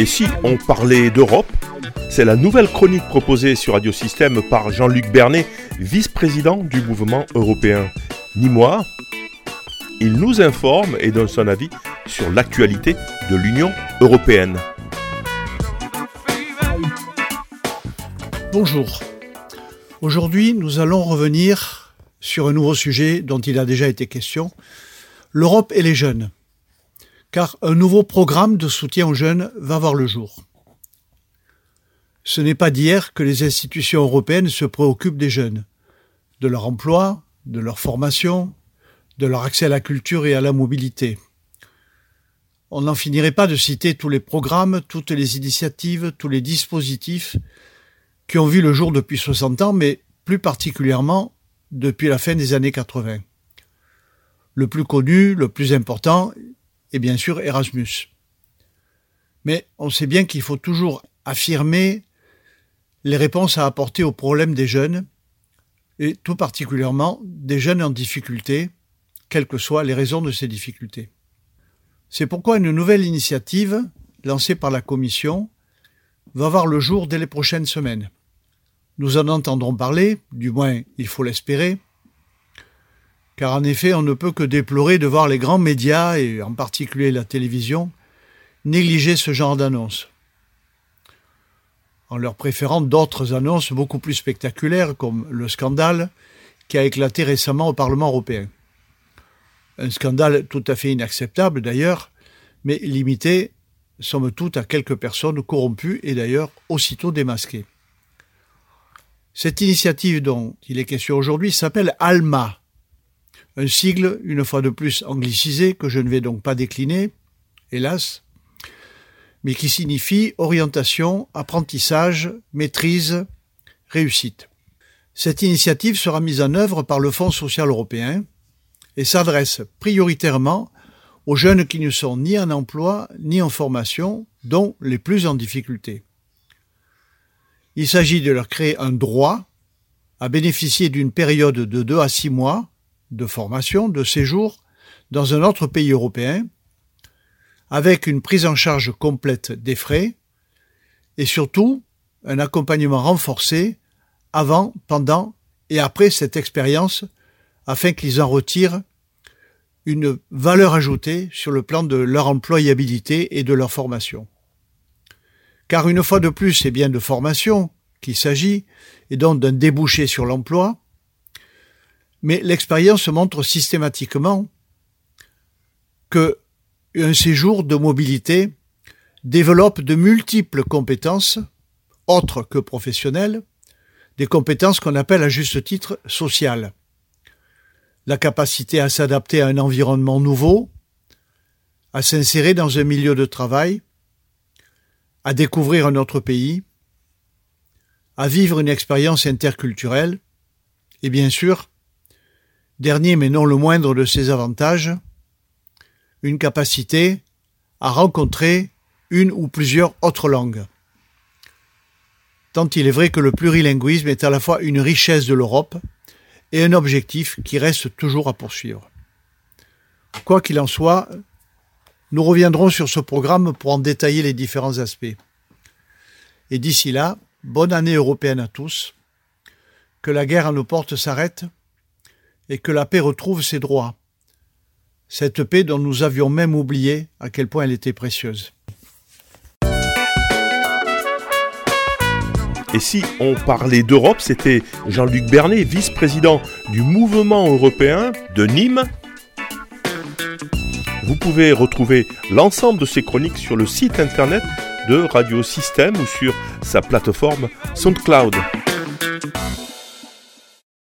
Et si on parlait d'Europe C'est la nouvelle chronique proposée sur Radio Système par Jean-Luc Bernet, vice-président du mouvement européen. Ni moi, il nous informe et donne son avis sur l'actualité de l'Union européenne. Bonjour. Aujourd'hui, nous allons revenir sur un nouveau sujet dont il a déjà été question, l'Europe et les jeunes car un nouveau programme de soutien aux jeunes va voir le jour. Ce n'est pas d'hier que les institutions européennes se préoccupent des jeunes, de leur emploi, de leur formation, de leur accès à la culture et à la mobilité. On n'en finirait pas de citer tous les programmes, toutes les initiatives, tous les dispositifs qui ont vu le jour depuis 60 ans, mais plus particulièrement depuis la fin des années 80. Le plus connu, le plus important, et bien sûr Erasmus. Mais on sait bien qu'il faut toujours affirmer les réponses à apporter aux problèmes des jeunes, et tout particulièrement des jeunes en difficulté, quelles que soient les raisons de ces difficultés. C'est pourquoi une nouvelle initiative, lancée par la Commission, va voir le jour dès les prochaines semaines. Nous en entendrons parler, du moins il faut l'espérer, car en effet on ne peut que déplorer de voir les grands médias, et en particulier la télévision, négliger ce genre d'annonces, en leur préférant d'autres annonces beaucoup plus spectaculaires, comme le scandale qui a éclaté récemment au Parlement européen. Un scandale tout à fait inacceptable d'ailleurs, mais limité, somme toute, à quelques personnes corrompues et d'ailleurs aussitôt démasquées. Cette initiative dont il est question aujourd'hui s'appelle ALMA, un sigle, une fois de plus anglicisé, que je ne vais donc pas décliner, hélas, mais qui signifie orientation, apprentissage, maîtrise, réussite. Cette initiative sera mise en œuvre par le Fonds social européen et s'adresse prioritairement aux jeunes qui ne sont ni en emploi ni en formation, dont les plus en difficulté. Il s'agit de leur créer un droit à bénéficier d'une période de deux à six mois de formation, de séjour dans un autre pays européen, avec une prise en charge complète des frais et surtout un accompagnement renforcé avant, pendant et après cette expérience afin qu'ils en retirent une valeur ajoutée sur le plan de leur employabilité et de leur formation. Car une fois de plus, c'est bien de formation qu'il s'agit, et donc d'un débouché sur l'emploi, mais l'expérience montre systématiquement que un séjour de mobilité développe de multiples compétences, autres que professionnelles, des compétences qu'on appelle à juste titre sociales. La capacité à s'adapter à un environnement nouveau, à s'insérer dans un milieu de travail, à découvrir un autre pays, à vivre une expérience interculturelle, et bien sûr, Dernier mais non le moindre de ses avantages, une capacité à rencontrer une ou plusieurs autres langues. Tant il est vrai que le plurilinguisme est à la fois une richesse de l'Europe et un objectif qui reste toujours à poursuivre. Quoi qu'il en soit, nous reviendrons sur ce programme pour en détailler les différents aspects. Et d'ici là, bonne année européenne à tous, que la guerre à nos portes s'arrête et que la paix retrouve ses droits. Cette paix dont nous avions même oublié à quel point elle était précieuse. Et si on parlait d'Europe, c'était Jean-Luc Bernet, vice-président du mouvement européen de Nîmes. Vous pouvez retrouver l'ensemble de ces chroniques sur le site internet de Radio Système ou sur sa plateforme SoundCloud.